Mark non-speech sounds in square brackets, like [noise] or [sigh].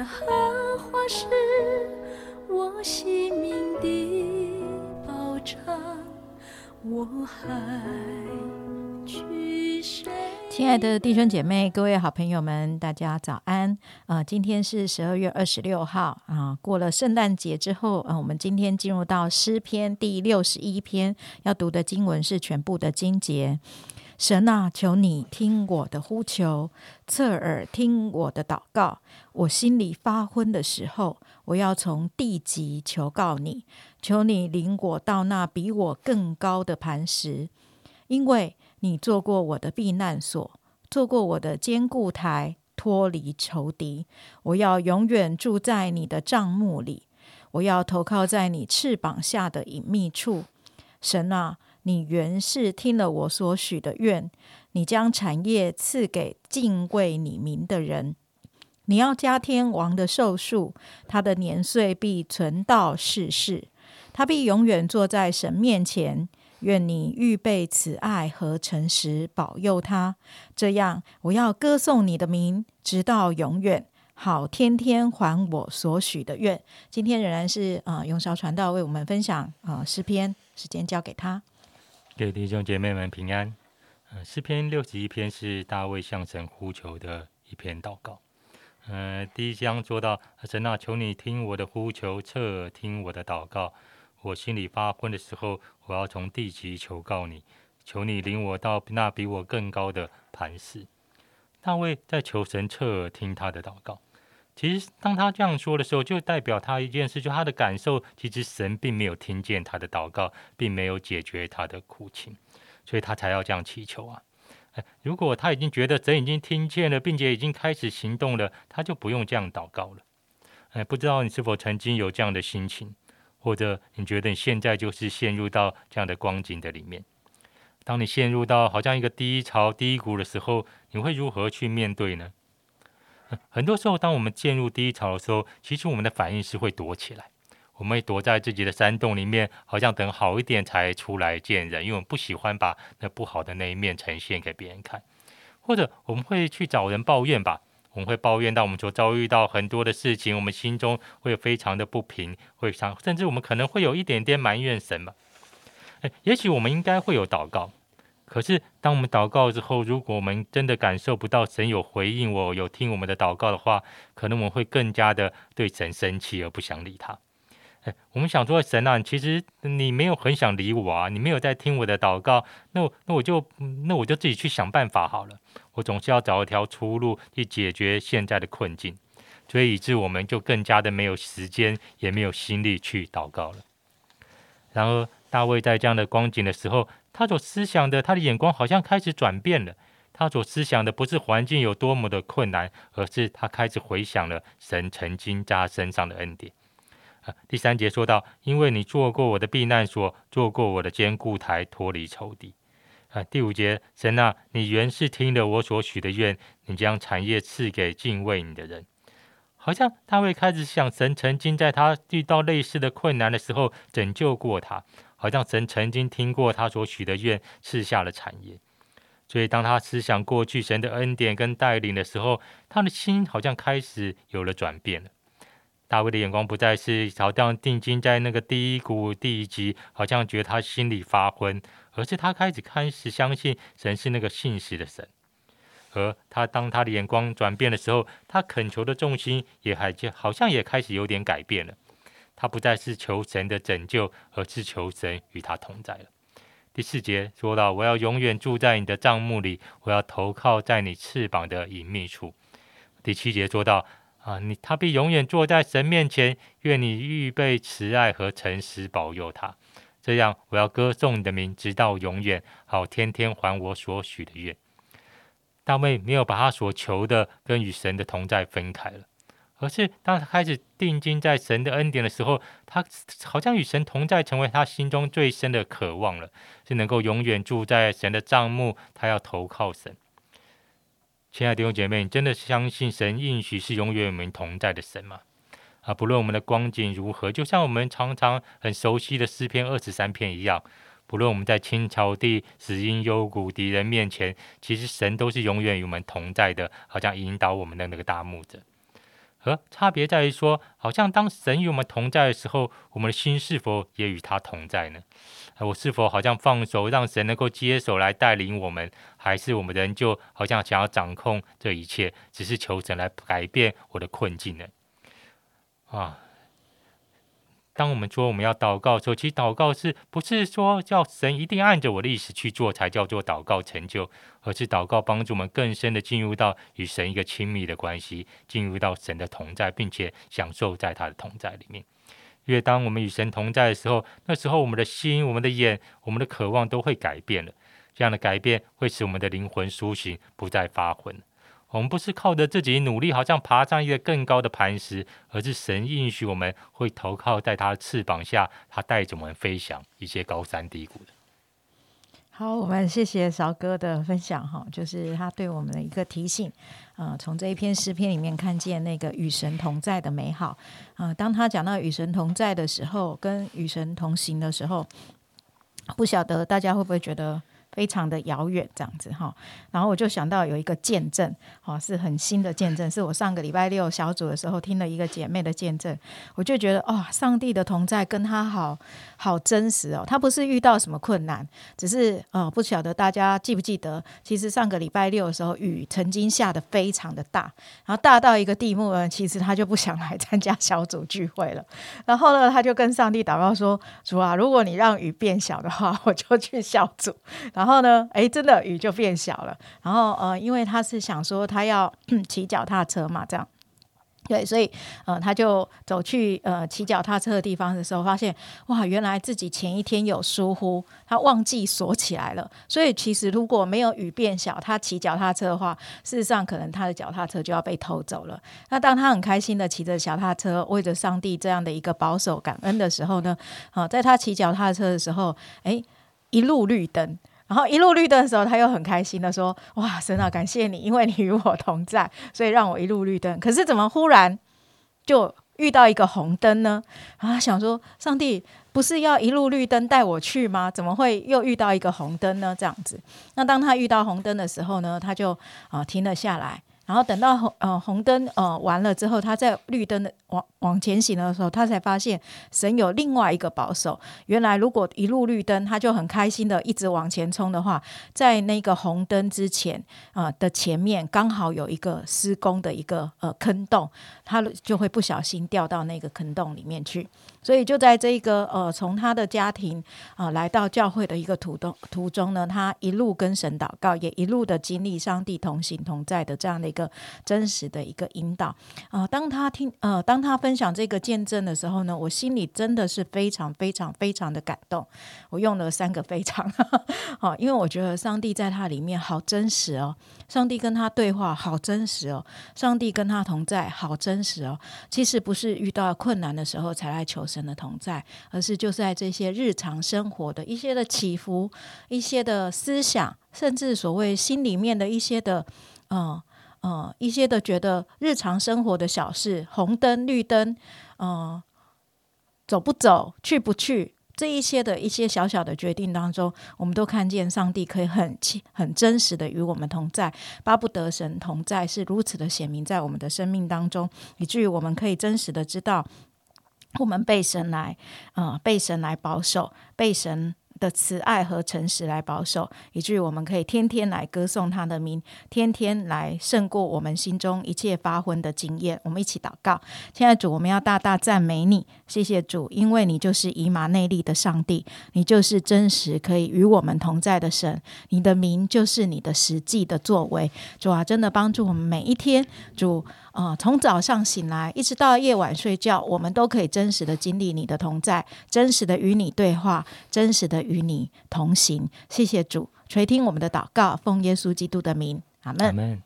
耶和华是我性命的保障，我还？亲爱的弟兄姐妹、各位好朋友们，大家早安！啊、今天是十二月二十六号啊、过了圣诞节之后，啊、我们今天进入到诗篇第六十一篇，要读的经文是全部的经节。神啊，求你听我的呼求，侧耳听我的祷告。我心里发昏的时候，我要从地极求告你，求你领我到那比我更高的磐石，因为你做过我的避难所，做过我的坚固台，脱离仇敌。我要永远住在你的帐幕里，我要投靠在你翅膀下的隐秘处。神啊，你原是听了我所许的愿，你将产业赐给敬畏你名的人。你要加天王的寿数，他的年岁必存到世世，他必永远坐在神面前。愿你预备慈爱和诚实，保佑他。这样，我要歌颂你的名，直到永远，好天天还我所许的愿。今天仍然是呃永韶传道为我们分享呃诗篇，时间交给他。给弟兄姐妹们平安。呃，诗篇六十一篇是大卫向神呼求的一篇祷告。呃，第一章说到：神啊，求你听我的呼求，侧耳听我的祷告。我心里发昏的时候，我要从地极求告你，求你领我到那比我更高的磐石。大卫在求神侧耳听他的祷告。其实，当他这样说的时候，就代表他一件事，就他的感受，其实神并没有听见他的祷告，并没有解决他的苦情，所以他才要这样祈求啊。如果他已经觉得神已经听见了，并且已经开始行动了，他就不用这样祷告了。哎，不知道你是否曾经有这样的心情，或者你觉得你现在就是陷入到这样的光景的里面？当你陷入到好像一个低潮、低谷的时候，你会如何去面对呢？[laughs] 很多时候，当我们陷入低潮的时候，其实我们的反应是会躲起来，我们会躲在自己的山洞里面，好像等好一点才出来见人，因为我们不喜欢把那不好的那一面呈现给别人看。或者我们会去找人抱怨吧，我们会抱怨到我们所遭遇到很多的事情，我们心中会非常的不平，会想，甚至我们可能会有一点点埋怨神吧。哎，也许我们应该会有祷告。可是，当我们祷告之后，如果我们真的感受不到神有回应我、有听我们的祷告的话，可能我们会更加的对神生气，而不想理他。哎，我们想说，神啊，其实你没有很想理我啊，你没有在听我的祷告，那我那我就那我就自己去想办法好了。我总是要找一条出路去解决现在的困境，所以以致我们就更加的没有时间，也没有心力去祷告了。然而，大卫在这样的光景的时候，他所思想的，他的眼光好像开始转变了。他所思想的不是环境有多么的困难，而是他开始回想了神曾经在他身上的恩典。啊，第三节说到：“因为你做过我的避难所，做过我的坚固台，脱离仇敌。”啊，第五节，神啊，你原是听了我所许的愿，你将产业赐给敬畏你的人。好像大卫开始想，神曾经在他遇到类似的困难的时候拯救过他。好像神曾经听过他所许的愿，赐下了产业。所以，当他思想过去神的恩典跟带领的时候，他的心好像开始有了转变了。大卫的眼光不再是好像定睛在那个低谷第一集，好像觉得他心里发昏，而是他开始开始相信神是那个信实的神。而他当他的眼光转变的时候，他恳求的重心也还就好像也开始有点改变了。他不再是求神的拯救，而是求神与他同在了。第四节说到：“我要永远住在你的帐幕里，我要投靠在你翅膀的隐秘处。”第七节说到：“啊，你他必永远坐在神面前，愿你预备慈爱和诚实保佑他。这样，我要歌颂你的名，直到永远，好天天还我所许的愿。”大卫没有把他所求的跟与神的同在分开了。而是当他开始定睛在神的恩典的时候，他好像与神同在，成为他心中最深的渴望了，是能够永远住在神的帐幕。他要投靠神。亲爱的弟兄姐妹，你真的相信神应许是永远与我们同在的神吗？啊，不论我们的光景如何，就像我们常常很熟悉的诗篇二十三篇一样，不论我们在清朝地、死因幽谷、敌人面前，其实神都是永远与我们同在的，好像引导我们的那个大牧者。和差别在于说，好像当神与我们同在的时候，我们的心是否也与他同在呢？我是否好像放手，让神能够接手来带领我们，还是我们人就好像想要掌控这一切，只是求神来改变我的困境呢？啊！当我们说我们要祷告的时候，其实祷告是不是说叫神一定按着我的意思去做才叫做祷告成就，而是祷告帮助我们更深的进入到与神一个亲密的关系，进入到神的同在，并且享受在他的同在里面。因为当我们与神同在的时候，那时候我们的心、我们的眼、我们的渴望都会改变了。这样的改变会使我们的灵魂苏醒，不再发昏。我们不是靠着自己努力，好像爬上一个更高的磐石，而是神应许我们会投靠在他的翅膀下，他带着我们飞翔一些高山低谷的。好，我们谢谢韶哥的分享哈，就是他对我们的一个提醒。呃，从这一篇诗篇里面看见那个与神同在的美好。啊，当他讲到与神同在的时候，跟与神同行的时候，不晓得大家会不会觉得？非常的遥远，这样子哈，然后我就想到有一个见证，哈，是很新的见证，是我上个礼拜六小组的时候听了一个姐妹的见证，我就觉得哦，上帝的同在跟她好好真实哦，她不是遇到什么困难，只是呃，不晓得大家记不记得，其实上个礼拜六的时候雨曾经下的非常的大，然后大到一个地步呢，其实他就不想来参加小组聚会了，然后呢，他就跟上帝祷告说，主啊，如果你让雨变小的话，我就去小组。然后呢？哎，真的雨就变小了。然后呃，因为他是想说他要 [clears throat] 骑脚踏车嘛，这样。对，所以呃，他就走去呃骑脚踏车的地方的时候，发现哇，原来自己前一天有疏忽，他忘记锁起来了。所以其实如果没有雨变小，他骑脚踏车的话，事实上可能他的脚踏车就要被偷走了。那当他很开心的骑着脚踏车，为着上帝这样的一个保守感恩的时候呢，啊，在他骑脚踏车的时候，哎，一路绿灯。然后一路绿灯的时候，他又很开心的说：“哇，神啊，感谢你，因为你与我同在，所以让我一路绿灯。可是怎么忽然就遇到一个红灯呢？啊，想说上帝不是要一路绿灯带我去吗？怎么会又遇到一个红灯呢？这样子。那当他遇到红灯的时候呢，他就啊停了下来。”然后等到红呃红灯呃完了之后，他在绿灯的往往前行的时候，他才发现神有另外一个保守。原来如果一路绿灯，他就很开心的一直往前冲的话，在那个红灯之前啊的前面刚好有一个施工的一个呃坑洞，他就会不小心掉到那个坑洞里面去。所以就在这个呃，从他的家庭啊来到教会的一个途中途中呢，他一路跟神祷告，也一路的经历上帝同行同在的这样的一个真实的一个引导啊。当他听呃，当他分分享这个见证的时候呢，我心里真的是非常非常非常的感动。我用了三个非常好，[laughs] 因为我觉得上帝在他里面好真实哦，上帝跟他对话好真实哦，上帝跟他同在好真实哦。其实不是遇到困难的时候才来求。神的同在，而是就在这些日常生活的一些的起伏、一些的思想，甚至所谓心里面的一些的，嗯嗯，一些的觉得日常生活的小事，红灯绿灯，嗯，走不走，去不去，这一些的一些小小的决定当中，我们都看见上帝可以很很真实的与我们同在，巴不得神同在是如此的显明在我们的生命当中，以至于我们可以真实的知道。我们被神来，啊，被神来保守，被神。的慈爱和诚实来保守，以至于我们可以天天来歌颂他的名，天天来胜过我们心中一切发昏的经验。我们一起祷告，亲爱主，我们要大大赞美你，谢谢主，因为你就是以马内利的上帝，你就是真实可以与我们同在的神，你的名就是你的实际的作为。主啊，真的帮助我们每一天，主啊，从早上醒来一直到夜晚睡觉，我们都可以真实的经历你的同在，真实的与你对话，真实的。与你同行，谢谢主垂听我们的祷告，奉耶稣基督的名，阿门。